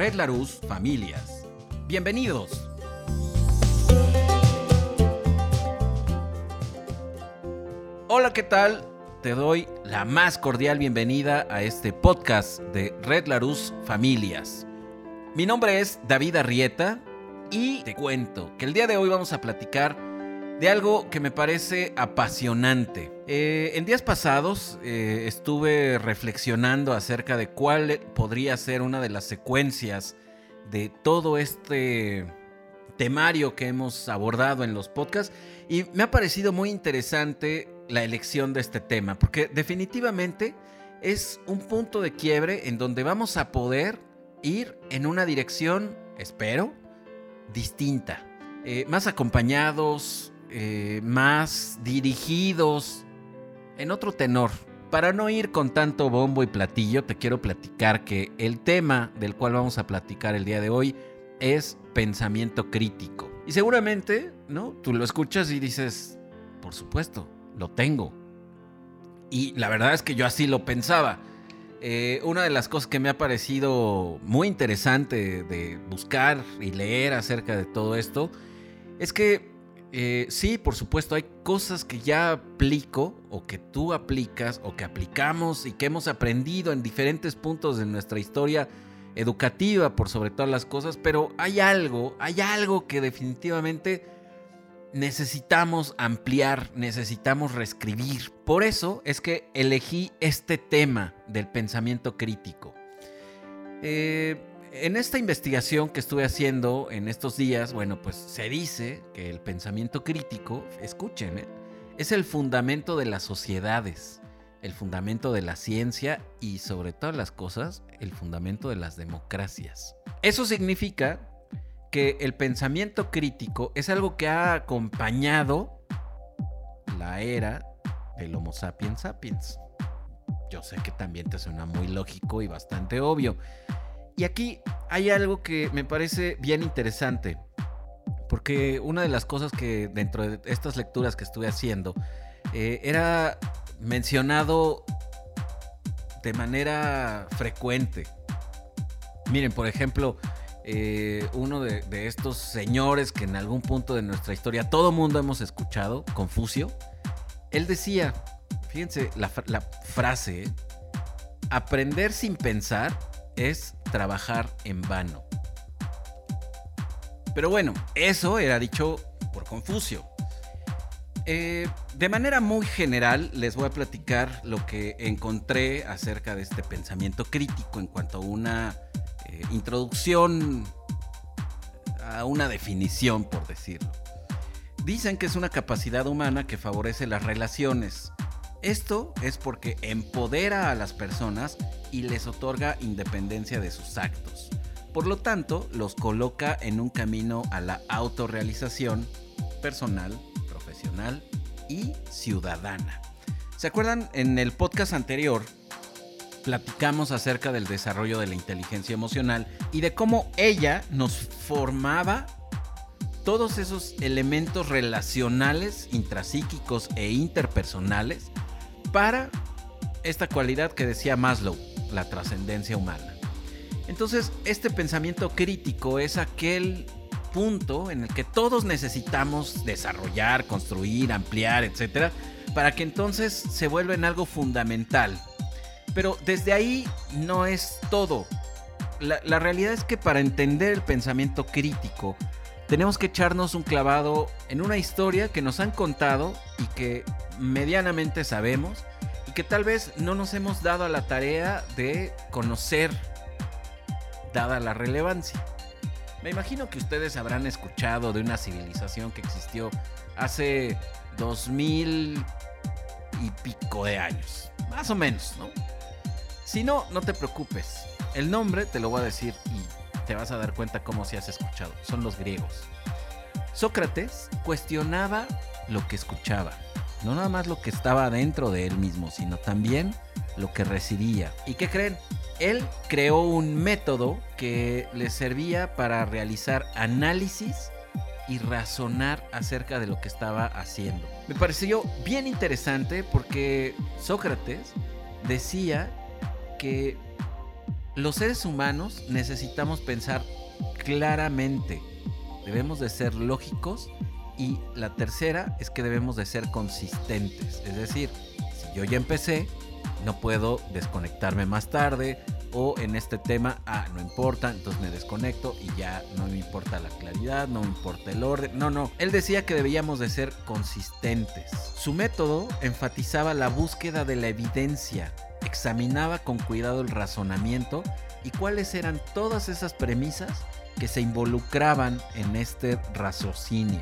Red Larus Familias. Bienvenidos. Hola, ¿qué tal? Te doy la más cordial bienvenida a este podcast de Red Larus Familias. Mi nombre es David Arrieta y te cuento que el día de hoy vamos a platicar de algo que me parece apasionante. Eh, en días pasados eh, estuve reflexionando acerca de cuál podría ser una de las secuencias de todo este temario que hemos abordado en los podcasts y me ha parecido muy interesante la elección de este tema porque definitivamente es un punto de quiebre en donde vamos a poder ir en una dirección, espero, distinta, eh, más acompañados, eh, más dirigidos en otro tenor. Para no ir con tanto bombo y platillo, te quiero platicar que el tema del cual vamos a platicar el día de hoy es pensamiento crítico. Y seguramente, ¿no? Tú lo escuchas y dices, por supuesto, lo tengo. Y la verdad es que yo así lo pensaba. Eh, una de las cosas que me ha parecido muy interesante de buscar y leer acerca de todo esto es que eh, sí, por supuesto, hay cosas que ya aplico o que tú aplicas o que aplicamos y que hemos aprendido en diferentes puntos de nuestra historia educativa por sobre todas las cosas, pero hay algo, hay algo que definitivamente necesitamos ampliar, necesitamos reescribir. Por eso es que elegí este tema del pensamiento crítico. Eh, en esta investigación que estuve haciendo en estos días, bueno, pues se dice que el pensamiento crítico, escuchen, ¿eh? es el fundamento de las sociedades, el fundamento de la ciencia y sobre todas las cosas, el fundamento de las democracias. Eso significa que el pensamiento crítico es algo que ha acompañado la era del Homo sapiens sapiens. Yo sé que también te suena muy lógico y bastante obvio. Y aquí hay algo que me parece bien interesante, porque una de las cosas que dentro de estas lecturas que estuve haciendo eh, era mencionado de manera frecuente. Miren, por ejemplo, eh, uno de, estos señores que en algún punto de nuestra historia todo mundo hemos escuchado, Confucio, él decía, fíjense la, la frase, aprender sin pensar es trabajar en vano. Pero bueno, eso era dicho por Confucio. Eh, de manera muy general les voy a platicar lo que encontré acerca de este pensamiento crítico en cuanto a una eh, introducción, a una definición, por decirlo. Dicen que es una capacidad humana que favorece las relaciones, esto es porque empodera a las personas y les otorga independencia de sus actos. Por lo tanto, los coloca en un camino a la autorrealización personal, profesional y ciudadana. ¿Se acuerdan? En el podcast anterior platicamos acerca del desarrollo de la inteligencia emocional y de cómo ella nos formaba todos esos elementos relacionales, intrapsíquicos e interpersonales para esta cualidad que decía Maslow, la trascendencia humana. Entonces, este pensamiento crítico es aquel punto en el que todos necesitamos desarrollar, construir, ampliar, etcétera, para que entonces se vuelva en algo fundamental. Pero desde ahí no es todo. La, la realidad es que para entender el pensamiento crítico, tenemos que echarnos un clavado en una historia que nos han contado y que medianamente sabemos y que tal vez no nos hemos dado a la tarea de conocer dada la relevancia. Me imagino que ustedes habrán escuchado de una civilización que existió hace dos mil y pico de años, más o menos, ¿no? Si no, no te preocupes. El nombre te lo voy a decir y te vas a dar cuenta cómo se has escuchado. Son los griegos. Sócrates cuestionaba lo que escuchaba. No nada más lo que estaba dentro de él mismo, sino también lo que recibía. ¿Y qué creen? Él creó un método que le servía para realizar análisis y razonar acerca de lo que estaba haciendo. Me pareció bien interesante porque Sócrates decía que los seres humanos necesitamos pensar claramente. Debemos de ser lógicos y la tercera es que debemos de ser consistentes. Es decir, si yo ya empecé, no puedo desconectarme más tarde o en este tema, ah, no importa, entonces me desconecto y ya no me importa la claridad, no me importa el orden. No, no, él decía que debíamos de ser consistentes. Su método enfatizaba la búsqueda de la evidencia, examinaba con cuidado el razonamiento y cuáles eran todas esas premisas que se involucraban en este raciocinio.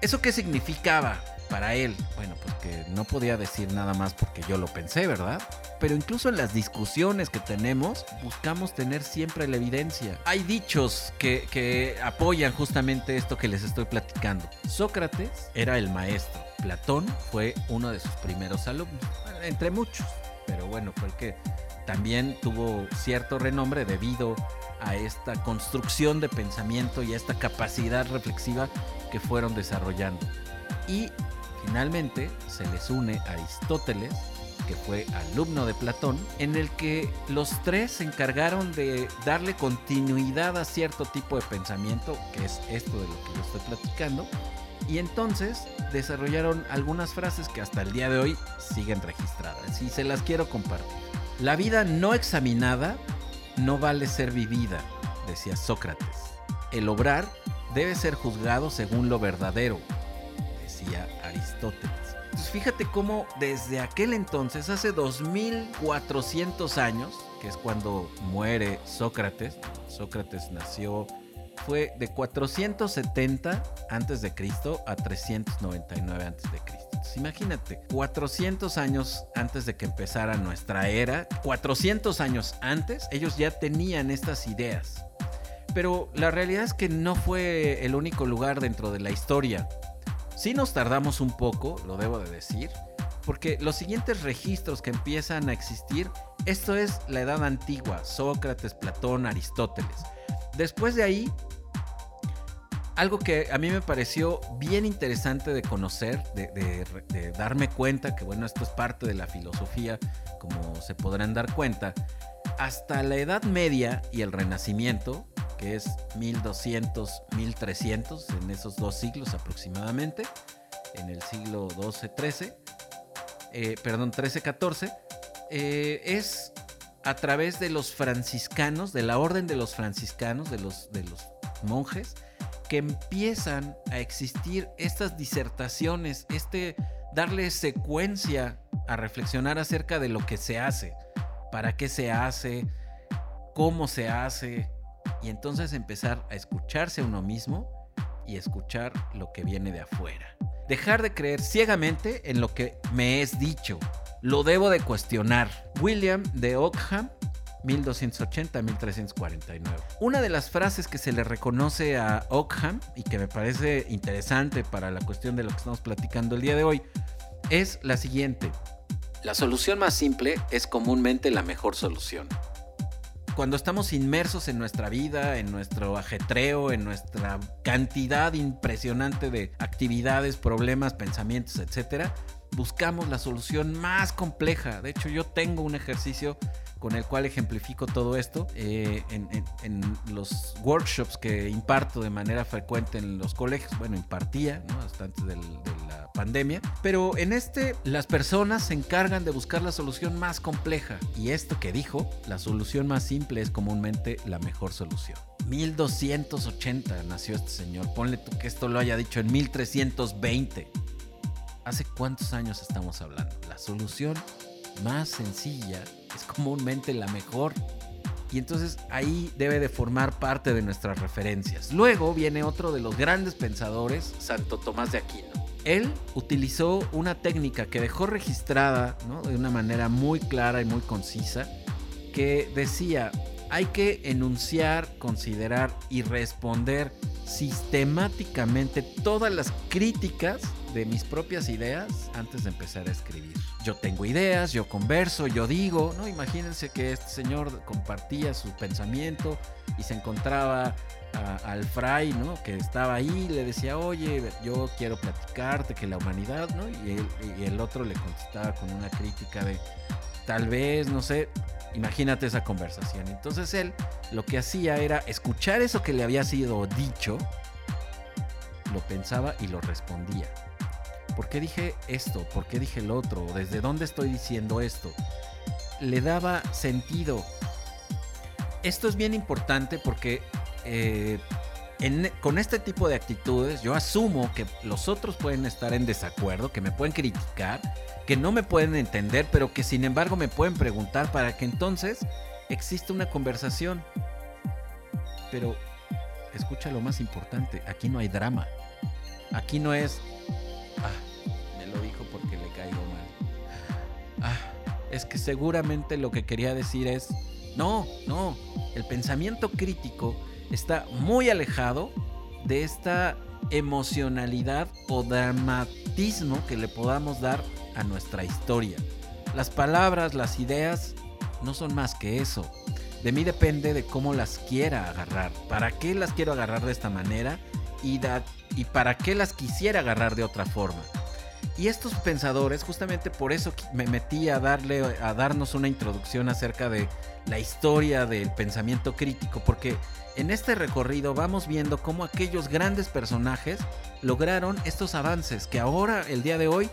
¿Eso qué significaba? para él. Bueno, pues que no podía decir nada más porque yo lo pensé, ¿verdad? Pero incluso en las discusiones que tenemos, buscamos tener siempre la evidencia. Hay dichos que, que apoyan justamente esto que les estoy platicando. Sócrates era el maestro. Platón fue uno de sus primeros alumnos, entre muchos. Pero bueno, fue el que también tuvo cierto renombre debido a esta construcción de pensamiento y a esta capacidad reflexiva que fueron desarrollando. Y Finalmente se les une Aristóteles, que fue alumno de Platón, en el que los tres se encargaron de darle continuidad a cierto tipo de pensamiento, que es esto de lo que yo estoy platicando, y entonces desarrollaron algunas frases que hasta el día de hoy siguen registradas y se las quiero compartir. La vida no examinada no vale ser vivida, decía Sócrates. El obrar debe ser juzgado según lo verdadero, Aristóteles. Entonces fíjate cómo desde aquel entonces, hace 2400 años, que es cuando muere Sócrates, Sócrates nació, fue de 470 antes de Cristo a 399 antes de Cristo. Imagínate, 400 años antes de que empezara nuestra era, 400 años antes, ellos ya tenían estas ideas. Pero la realidad es que no fue el único lugar dentro de la historia Sí nos tardamos un poco, lo debo de decir, porque los siguientes registros que empiezan a existir, esto es la edad antigua, Sócrates, Platón, Aristóteles. Después de ahí, algo que a mí me pareció bien interesante de conocer, de, darme cuenta, que bueno, esto es parte de la filosofía, como se podrán dar cuenta, hasta la Edad Media y el Renacimiento, que es 1200, 1300, en esos dos siglos aproximadamente, en el siglo 12, 13, eh, perdón, 13, 14, eh, es a través de los franciscanos, de la orden de los franciscanos, de los, de los monjes, que empiezan a existir estas disertaciones, este darle secuencia a reflexionar acerca de lo que se hace, para qué se hace, cómo se hace, y entonces empezar a escucharse uno mismo y escuchar lo que viene de afuera. Dejar de creer ciegamente en lo que me es dicho. Lo debo de cuestionar. William de Ockham 1280-1349. Una de las frases que se le reconoce a Ockham y que me parece interesante para la cuestión de lo que estamos platicando el día de hoy es la siguiente. La solución más simple es comúnmente la mejor solución cuando estamos inmersos en nuestra vida, en nuestro ajetreo, en nuestra cantidad impresionante de actividades, problemas, pensamientos, etcétera, buscamos la solución más compleja. De hecho, yo tengo un ejercicio con el cual ejemplifico todo esto eh, en, los workshops que imparto de manera frecuente en los colegios. Bueno, impartía, ¿no? Hasta antes del, pandemia. Pero en este, las personas se encargan de buscar la solución más compleja. Y esto que dijo, la solución más simple es comúnmente la mejor solución. 1280 nació este señor. Ponle tú que esto lo haya dicho en 1320. ¿Hace cuántos años estamos hablando? La solución más sencilla es comúnmente la mejor. Y entonces ahí debe de formar parte de nuestras referencias. Luego viene otro de los grandes pensadores, Santo Tomás de Aquino él utilizó una técnica que dejó registrada de una manera muy clara y muy concisa, que decía, hay que enunciar, considerar y responder sistemáticamente todas las críticas de mis propias ideas antes de empezar a escribir. Yo tengo ideas, yo converso, yo digo, ¿no? Imagínense que este señor compartía su pensamiento y se encontraba al fray, ¿no? Que estaba ahí, le decía, oye, yo quiero platicarte que la humanidad, ¿no? Y, y el otro le contestaba con una crítica de, tal vez, no sé. Imagínate esa conversación. Entonces él lo que hacía era escuchar eso que le había sido dicho, lo pensaba y lo respondía. ¿Por qué dije esto? ¿Por qué dije el otro? ¿Desde dónde estoy diciendo esto? Le daba sentido. Esto es bien importante porque eh, con este tipo de actitudes yo asumo que los otros pueden estar en desacuerdo, que me pueden criticar, que no me pueden entender, pero que sin embargo me pueden preguntar para que entonces exista una conversación. Pero escucha lo más importante, aquí no hay drama. Aquí no es, es que seguramente lo que quería decir es, no, no, el pensamiento crítico está muy alejado de esta emocionalidad o dramatismo que le podamos dar a nuestra historia. Las palabras, las ideas no son más que eso. De mí depende de cómo las quiera agarrar. ¿Para qué las quiero agarrar de esta manera? Y, y para qué las quisiera agarrar de otra forma. Y estos pensadores, justamente por eso me metí a darle, a darnos una introducción acerca de la historia del pensamiento crítico, porque en este recorrido vamos viendo cómo aquellos grandes personajes lograron estos avances que ahora, el día de hoy,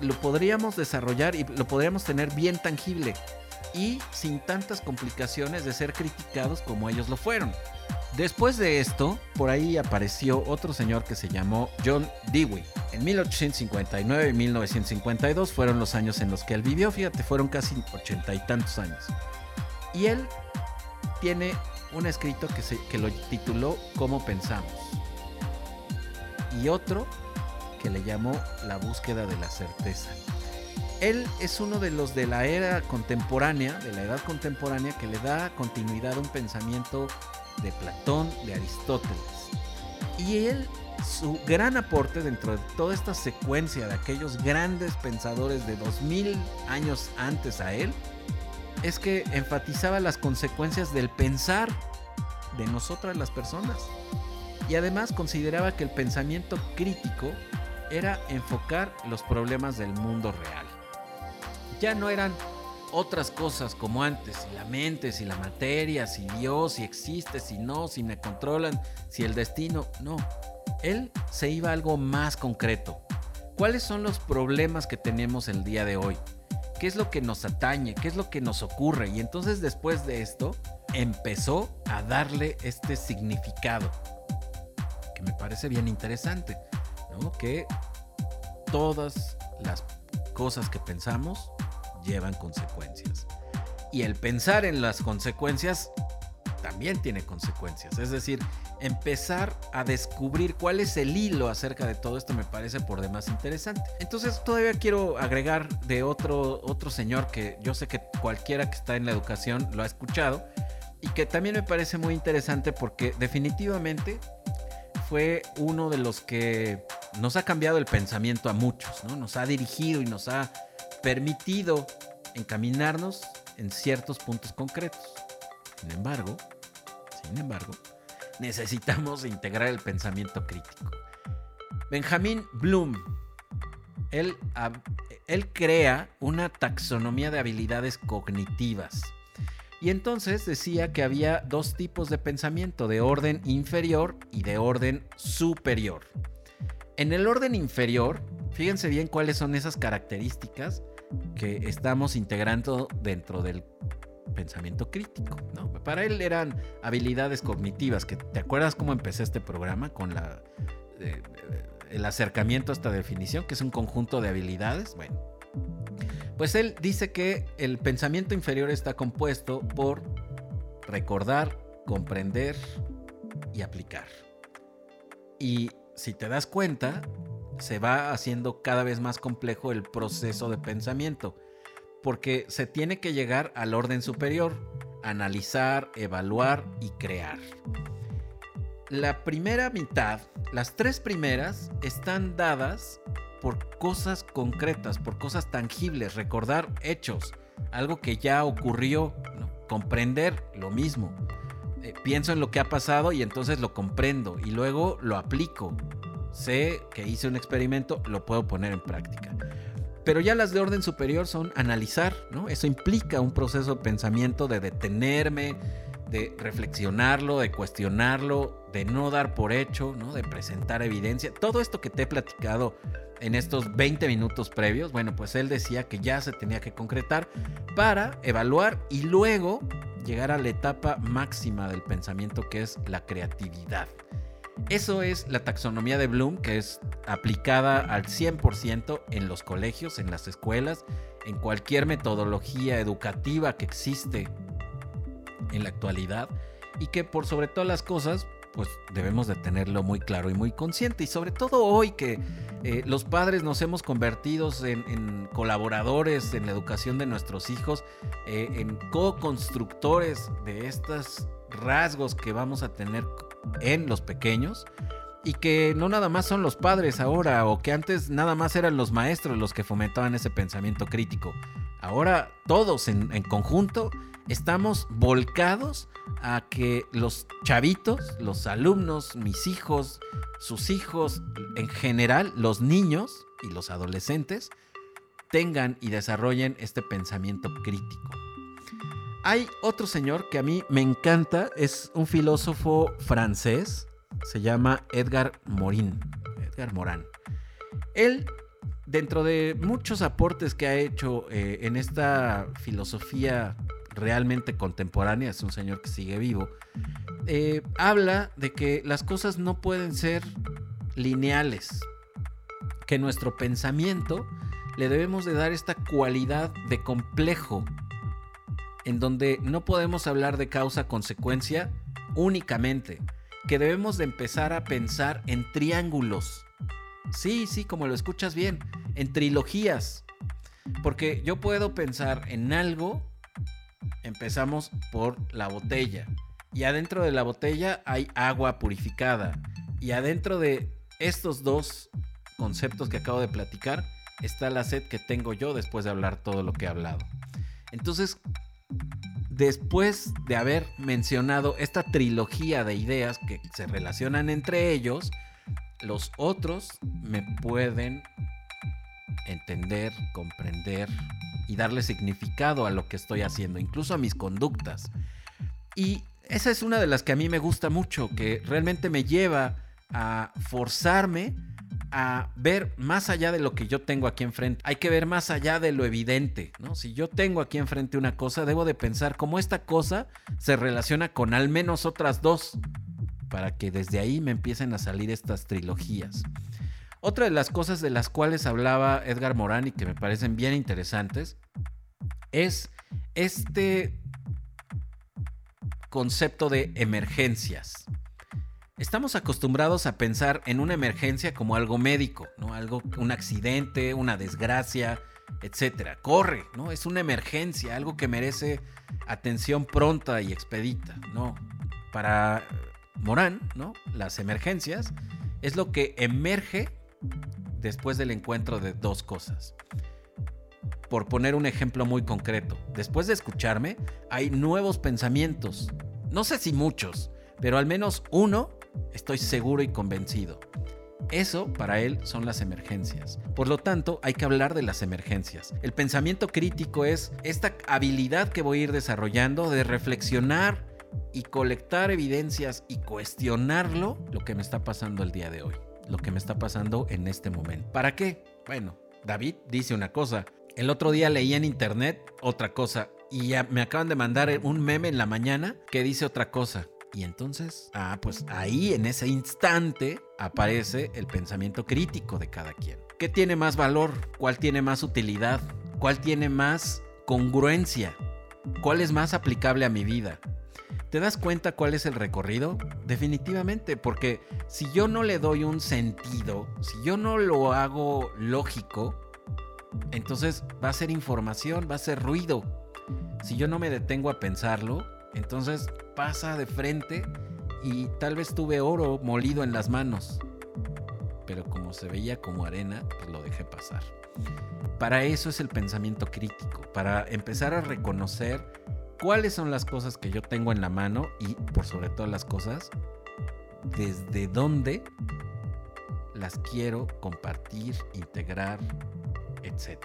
lo podríamos desarrollar y lo podríamos tener bien tangible y sin tantas complicaciones de ser criticados como ellos lo fueron. Después de esto, por ahí apareció otro señor que se llamó John Dewey. En 1859 y 1952 fueron los años en los que él vivió, fíjate, fueron casi ochenta y tantos años. Y él tiene un escrito que, se, que lo tituló Cómo pensamos. Y otro que le llamó La búsqueda de la certeza. Él es uno de los de la era contemporánea, de la edad contemporánea, que le da continuidad a un pensamiento de Platón, de Aristóteles. Y él, su gran aporte dentro de toda esta secuencia de aquellos grandes pensadores de 2000 años antes a él, es que enfatizaba las consecuencias del pensar de nosotras las personas. Y además consideraba que el pensamiento crítico era enfocar los problemas del mundo real. Ya no eran otras cosas como antes, si la mente, si la materia, si Dios, si existe, si no, si me controlan, si el destino, no. Él se iba a algo más concreto. ¿Cuáles son los problemas que tenemos el día de hoy? qué es lo que nos atañe, qué es lo que nos ocurre. Y entonces después de esto empezó a darle este significado, que me parece bien interesante. Que todas las cosas que pensamos llevan consecuencias. Y el pensar en las consecuencias también tiene consecuencias. Es decir, empezar a descubrir cuál es el hilo acerca de todo esto me parece por demás interesante. Entonces todavía quiero agregar de otro, otro señor que yo sé que cualquiera que está en la educación lo ha escuchado y que también me parece muy interesante porque definitivamente fue uno de los que nos ha cambiado el pensamiento a muchos, ¿no? Nos ha dirigido y nos ha permitido encaminarnos en ciertos puntos concretos. Sin embargo, sin embargo, necesitamos integrar el pensamiento crítico. Benjamin Bloom, él, él crea una taxonomía de habilidades cognitivas. Y entonces decía que había dos tipos de pensamiento, de orden inferior y de orden superior. En el orden inferior, fíjense bien cuáles son esas características que estamos integrando dentro del pensamiento crítico. ¿no? Para él eran habilidades cognitivas, que te acuerdas cómo empecé este programa con la, eh, el acercamiento a esta definición, que es un conjunto de habilidades. Bueno, pues él dice que el pensamiento inferior está compuesto por recordar, comprender y aplicar. Y si te das cuenta, se va haciendo cada vez más complejo el proceso de pensamiento porque se tiene que llegar al orden superior, analizar, evaluar y crear. La primera mitad, las tres primeras, están dadas por cosas concretas, por cosas tangibles, recordar hechos, algo que ya ocurrió, comprender lo mismo. Eh, pienso en lo que ha pasado y entonces lo comprendo y luego lo aplico. Sé que hice un experimento, lo puedo poner en práctica. Pero ya las de orden superior son analizar, ¿no? Eso implica un proceso de pensamiento de detenerme, de reflexionarlo, de cuestionarlo, de no dar por hecho. De presentar evidencia. Todo esto que te he platicado en estos 20 minutos previos, bueno, pues él decía que ya se tenía que concretar para evaluar y luego llegar a la etapa máxima del pensamiento que es la creatividad. Eso es la taxonomía de Bloom, que es aplicada al 100% en los colegios, en las escuelas, en cualquier metodología educativa que existe en la actualidad y que por sobre todas las cosas pues debemos de tenerlo muy claro y muy consciente. Y sobre todo hoy que eh, los padres nos hemos convertido en, colaboradores en la educación de nuestros hijos, eh, en co-constructores de estos rasgos que vamos a tener en los pequeños. Y que no nada más son los padres ahora, o que antes nada más eran los maestros los que fomentaban ese pensamiento crítico. Ahora todos en, conjunto estamos volcados a que los chavitos, los alumnos, mis hijos, sus hijos, en general, los niños y los adolescentes, tengan y desarrollen este pensamiento crítico. Hay otro señor que a mí me encanta, es un filósofo francés, se llama Edgar Morin, Edgar Morán. Él, dentro de muchos aportes que ha hecho eh, en esta filosofía realmente contemporánea, es un señor que sigue vivo, eh, habla de que las cosas no pueden ser lineales, que nuestro pensamiento le debemos de dar esta cualidad de complejo, en donde no podemos hablar de causa-consecuencia únicamente, que debemos de empezar a pensar en triángulos. Sí, sí, como lo escuchas bien, en trilogías. Porque yo puedo pensar en algo empezamos por la botella. Y adentro de la botella hay agua purificada. Y adentro de estos dos conceptos que acabo de platicar está la sed que tengo yo después de hablar todo lo que he hablado. Entonces, después de haber mencionado esta trilogía de ideas que se relacionan entre ellos, los otros me pueden entender, comprender y darle significado a lo que estoy haciendo, incluso a mis conductas. Y esa es una de las que a mí me gusta mucho, que realmente me lleva a forzarme a ver más allá de lo que yo tengo aquí enfrente. Hay que ver más allá de lo evidente, ¿no? Si yo tengo aquí enfrente una cosa, debo de pensar cómo esta cosa se relaciona con al menos otras dos, para que desde ahí me empiecen a salir estas trilogías. Otra de las cosas de las cuales hablaba Edgar Morán y que me parecen bien interesantes es este concepto de emergencias. Estamos acostumbrados a pensar en una emergencia como algo médico, ¿no? Algo, un accidente, una desgracia, etcétera. Corre, ¿no? Es una emergencia, algo que merece atención pronta y expedita, ¿no? Para Morán, ¿no? Las emergencias es lo que emerge después del encuentro de dos cosas. Por poner un ejemplo muy concreto, después de escucharme, hay nuevos pensamientos. No sé si muchos, pero al menos uno estoy seguro y convencido. Eso para él son las emergencias. Por lo tanto, hay que hablar de las emergencias. El pensamiento crítico es esta habilidad que voy a ir desarrollando de reflexionar y colectar evidencias y cuestionarlo lo que me está pasando el día de hoy lo que me está pasando en este momento. ¿Para qué? Bueno, David dice una cosa. El otro día leí en internet otra cosa y ya me acaban de mandar un meme en la mañana que dice otra cosa. Y entonces, ah, pues ahí en ese instante aparece el pensamiento crítico de cada quien. ¿Qué tiene más valor? ¿Cuál tiene más utilidad? ¿Cuál tiene más congruencia? ¿Cuál es más aplicable a mi vida? ¿Te das cuenta cuál es el recorrido? Definitivamente, porque si yo no le doy un sentido, si yo no lo hago lógico, entonces va a ser información, va a ser ruido. Si yo no me detengo a pensarlo, entonces pasa de frente y tal vez tuve oro molido en las manos. Pero como se veía como arena, pues lo dejé pasar. Para eso es el pensamiento crítico, para empezar a reconocer cuáles son las cosas que yo tengo en la mano y por sobre todas las cosas, desde dónde las quiero compartir, integrar, etc.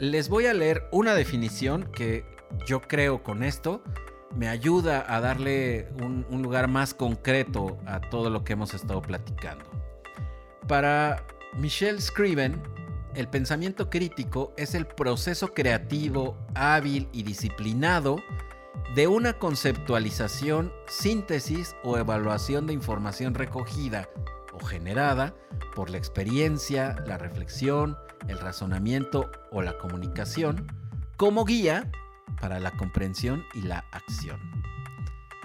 Les voy a leer una definición que yo creo con esto me ayuda a darle un, lugar más concreto a todo lo que hemos estado platicando. Para Michelle Scriven, el pensamiento crítico es el proceso creativo, hábil y disciplinado de una conceptualización, síntesis o evaluación de información recogida o generada por la experiencia, la reflexión, el razonamiento o la comunicación como guía para la comprensión y la acción.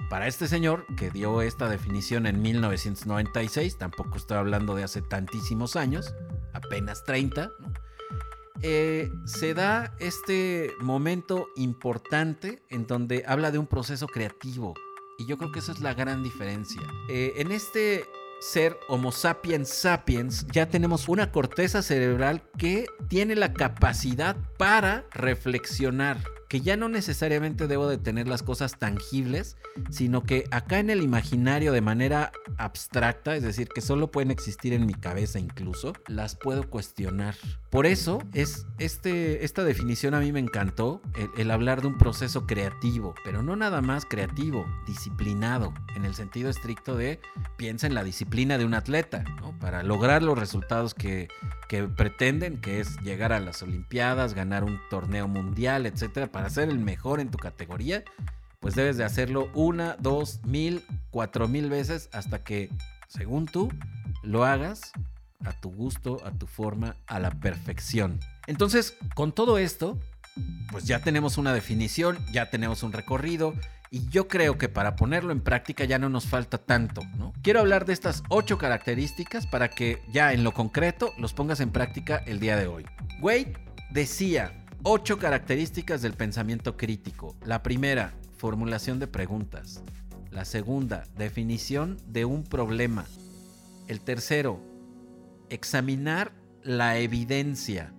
Para este señor, que dio esta definición en 1996, tampoco estoy hablando de hace tantísimos años, apenas 30, eh, se da este momento importante en donde habla de un proceso creativo. Y yo creo que esa es la gran diferencia. Eh, en este ser Homo sapiens sapiens, ya tenemos una corteza cerebral que tiene la capacidad para reflexionar que ya no necesariamente debo de tener las cosas tangibles, sino que acá en el imaginario de manera abstracta, es decir, que solo pueden existir en mi cabeza incluso, las puedo cuestionar. Por eso es este, esta definición a mí me encantó, el, hablar de un proceso creativo, pero no nada más creativo, disciplinado, en el sentido estricto de piensa en la disciplina de un atleta, para lograr los resultados que, que pretenden, que es llegar a las Olimpiadas, ganar un torneo mundial, etcétera, para ser el mejor en tu categoría, pues debes de hacerlo una, dos, mil, cuatro mil veces hasta que, según tú, lo hagas a tu gusto, a tu forma, a la perfección. Entonces, con todo esto, pues ya tenemos una definición, ya tenemos un recorrido, y yo creo que para ponerlo en práctica ya no nos falta tanto, ¿no? Quiero hablar de estas ocho características para que ya en lo concreto los pongas en práctica el día de hoy. Wade decía, Ocho características del pensamiento crítico. La primera, formulación de preguntas. La segunda, definición de un problema. El tercero, examinar la evidencia.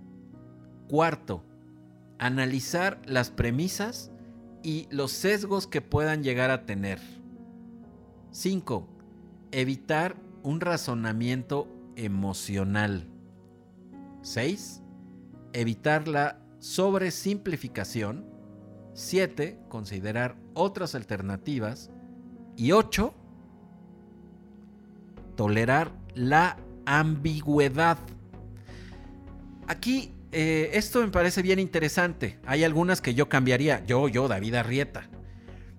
Cuarto, analizar las premisas y los sesgos que puedan llegar a tener. Cinco, Evitar un razonamiento emocional. 6. Evitar la sobre simplificación. 7. Considerar otras alternativas. Y 8. Tolerar la ambigüedad. Aquí eh, esto me parece bien interesante. Hay algunas que yo cambiaría, yo, yo, David Arrieta,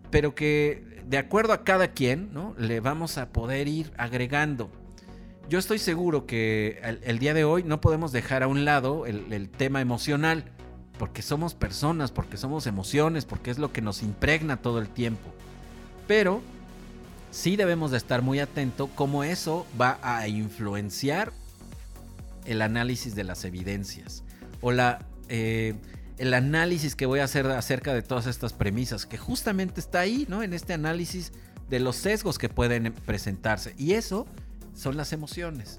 pero que de acuerdo a cada quien, ¿no? Le vamos a poder ir agregando yo estoy seguro que el, día de hoy no podemos dejar a un lado el, tema emocional porque somos personas, porque somos emociones, porque es lo que nos impregna todo el tiempo. Pero sí debemos de estar muy atentos cómo eso va a influenciar el análisis de las evidencias o la, eh, el análisis que voy a hacer acerca de todas estas premisas, que justamente está ahí, ¿no? En este análisis de los sesgos que pueden presentarse. Y eso son las emociones.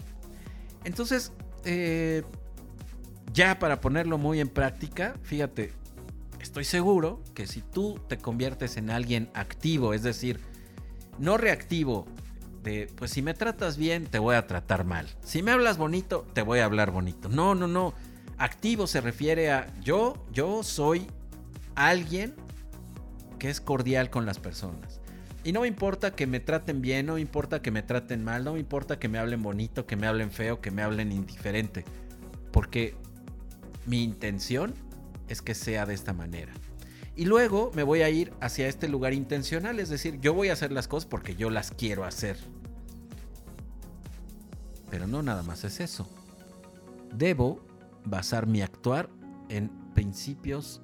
Entonces, eh, ya para ponerlo muy en práctica, fíjate, estoy seguro que si tú te conviertes en alguien activo, es decir, no reactivo, de pues si me tratas bien, te voy a tratar mal. Si me hablas bonito, te voy a hablar bonito. No, no, no. Activo se refiere a yo, yo soy alguien que es cordial con las personas. Y no me importa que me traten bien, no me importa que me traten mal, no me importa que me hablen bonito, que me hablen feo, que me hablen indiferente. Porque mi intención es que sea de esta manera. Y luego me voy a ir hacia este lugar intencional, es decir, yo voy a hacer las cosas porque yo las quiero hacer. Pero no nada más es eso. Debo basar mi actuar en principios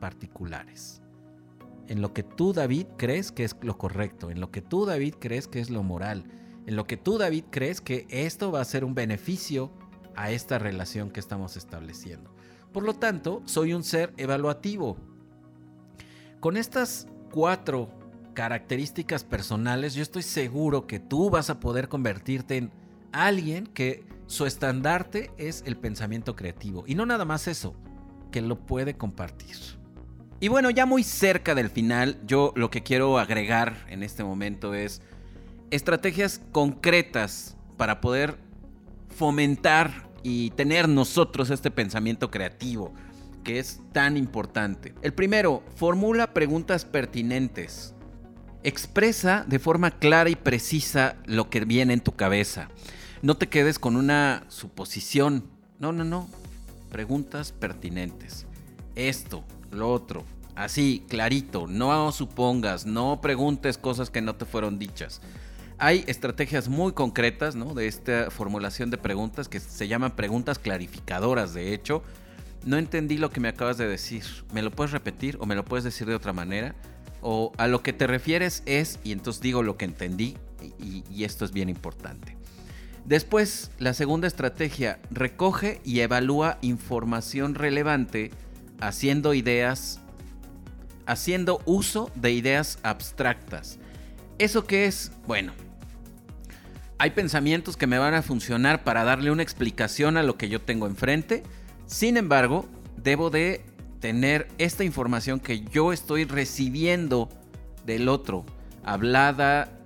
particulares. En lo que tú, David, crees que es lo correcto, en lo que tú, David, crees que es lo moral, en lo que tú, David, crees que esto va a ser un beneficio a esta relación que estamos estableciendo. Por lo tanto, soy un ser evaluativo. Con estas cuatro características personales, yo estoy seguro que tú vas a poder convertirte en alguien que su estandarte es el pensamiento creativo. Y no nada más eso, que lo puede compartir. Y bueno, ya muy cerca del final, yo lo que quiero agregar en este momento es estrategias concretas para poder fomentar y tener nosotros este pensamiento creativo que es tan importante. El primero, formula preguntas pertinentes. Expresa de forma clara y precisa lo que viene en tu cabeza. No te quedes con una suposición. No, no, no. Preguntas pertinentes. Esto, lo otro. Así, clarito. No supongas, no preguntes cosas que no te fueron dichas. Hay estrategias muy concretas ¿no? de esta formulación de preguntas que se llaman preguntas clarificadoras, de hecho. No entendí lo que me acabas de decir. ¿Me lo puedes repetir o me lo puedes decir de otra manera? O a lo que te refieres es, y entonces digo lo que entendí, y, y esto es bien importante. Después, la segunda estrategia, recoge y evalúa información relevante haciendo ideas, haciendo uso de ideas abstractas. ¿Eso qué es? Bueno, hay pensamientos que me van a funcionar para darle una explicación a lo que yo tengo enfrente. Sin embargo, debo de tener esta información que yo estoy recibiendo del otro, hablada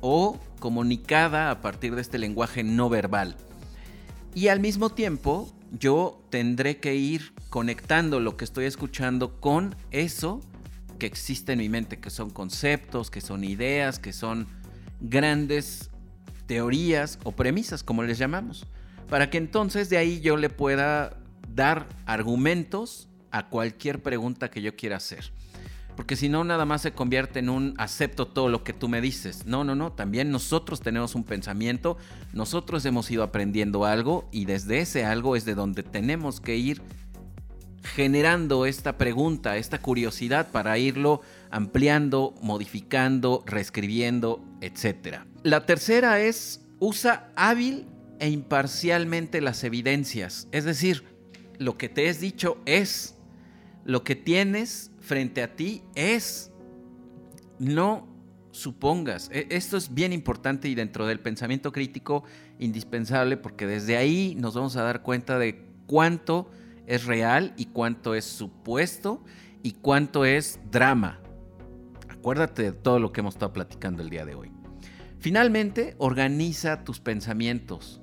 o comunicada a partir de este lenguaje no verbal. Y al mismo tiempo, yo tendré que ir conectando lo que estoy escuchando con eso que existe en mi mente, que son conceptos, que son ideas, que son grandes teorías o premisas, como les llamamos, para que entonces de ahí yo le pueda dar argumentos a cualquier pregunta que yo quiera hacer. Porque si no, nada más se convierte en un acepto todo lo que tú me dices. No, no, no. También nosotros tenemos un pensamiento, nosotros hemos ido aprendiendo algo y desde ese algo es de donde tenemos que ir generando esta pregunta, esta curiosidad para irlo ampliando, modificando, reescribiendo, etc. La tercera es usa hábil e imparcialmente las evidencias. Es decir, lo que te es dicho es, lo que tienes frente a ti es, no supongas. E, esto es bien importante y dentro del pensamiento crítico indispensable porque desde ahí nos vamos a dar cuenta de cuánto es real y cuánto es supuesto y cuánto es drama. Acuérdate de todo lo que hemos estado platicando el día de hoy. Finalmente, organiza tus pensamientos,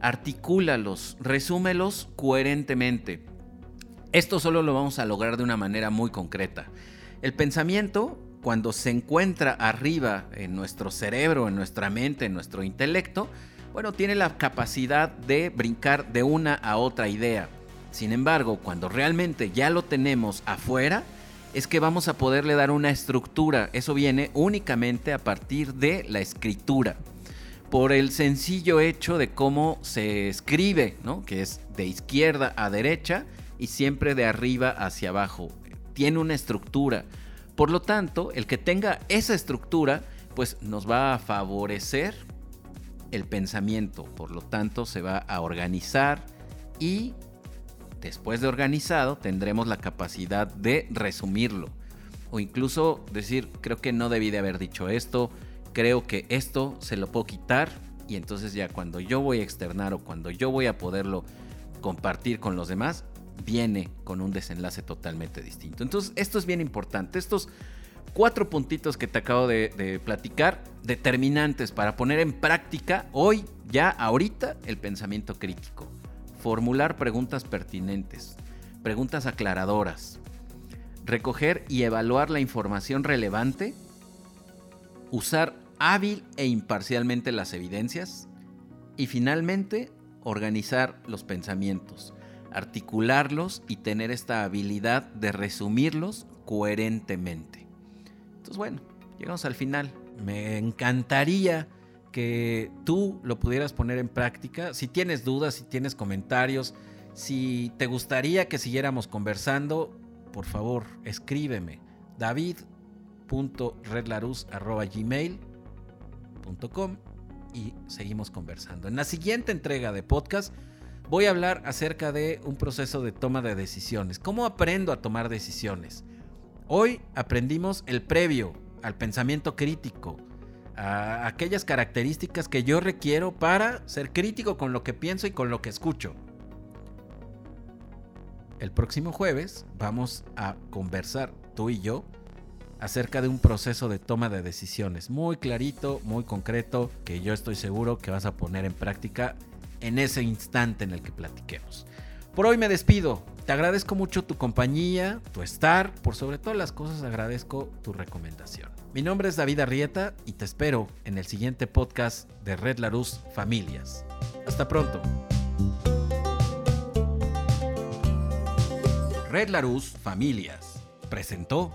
articúlalos, resúmelos coherentemente. Esto solo lo vamos a lograr de una manera muy concreta. El pensamiento, cuando se encuentra arriba en nuestro cerebro, en nuestra mente, en nuestro intelecto, bueno, tiene la capacidad de brincar de una a otra idea. Sin embargo, cuando realmente ya lo tenemos afuera, es que vamos a poderle dar una estructura. Eso viene únicamente a partir de la escritura. Por el sencillo hecho de cómo se escribe, ¿no? que es de izquierda a derecha y siempre de arriba hacia abajo. Tiene una estructura. Por lo tanto, el que tenga esa estructura, pues nos va a favorecer el pensamiento. Por lo tanto, se va a organizar y después de organizado, tendremos la capacidad de resumirlo. O incluso decir, creo que no debí de haber dicho esto, creo que esto se lo puedo quitar y entonces ya cuando yo voy a externar o cuando yo voy a poderlo compartir con los demás, viene con un desenlace totalmente distinto. Entonces, esto es bien importante. Estos cuatro puntitos que te acabo de, de, platicar, determinantes para poner en práctica hoy, ya ahorita, el pensamiento crítico formular preguntas pertinentes, preguntas aclaradoras, recoger y evaluar la información relevante, usar hábil e imparcialmente las evidencias y finalmente organizar los pensamientos, articularlos y tener esta habilidad de resumirlos coherentemente. Entonces bueno, llegamos al final. Me encantaría que tú lo pudieras poner en práctica. Si tienes dudas, si tienes comentarios, si te gustaría que siguiéramos conversando, por favor, escríbeme. david.redlarus.gmail.com y seguimos conversando. En la siguiente entrega de podcast voy a hablar acerca de un proceso de toma de decisiones. ¿Cómo aprendo a tomar decisiones? Hoy aprendimos el previo al pensamiento crítico a aquellas características que yo requiero para ser crítico con lo que pienso y con lo que escucho. El próximo jueves vamos a conversar tú y yo acerca de un proceso de toma de decisiones muy clarito, muy concreto, que yo estoy seguro que vas a poner en práctica en ese instante en el que platiquemos. Por hoy me despido. Te agradezco mucho tu compañía, tu estar, por sobre todas las cosas agradezco tu recomendación. Mi nombre es David Arrieta y te espero en el siguiente podcast de Red Larus Familias. Hasta pronto. Red Larus Familias presentó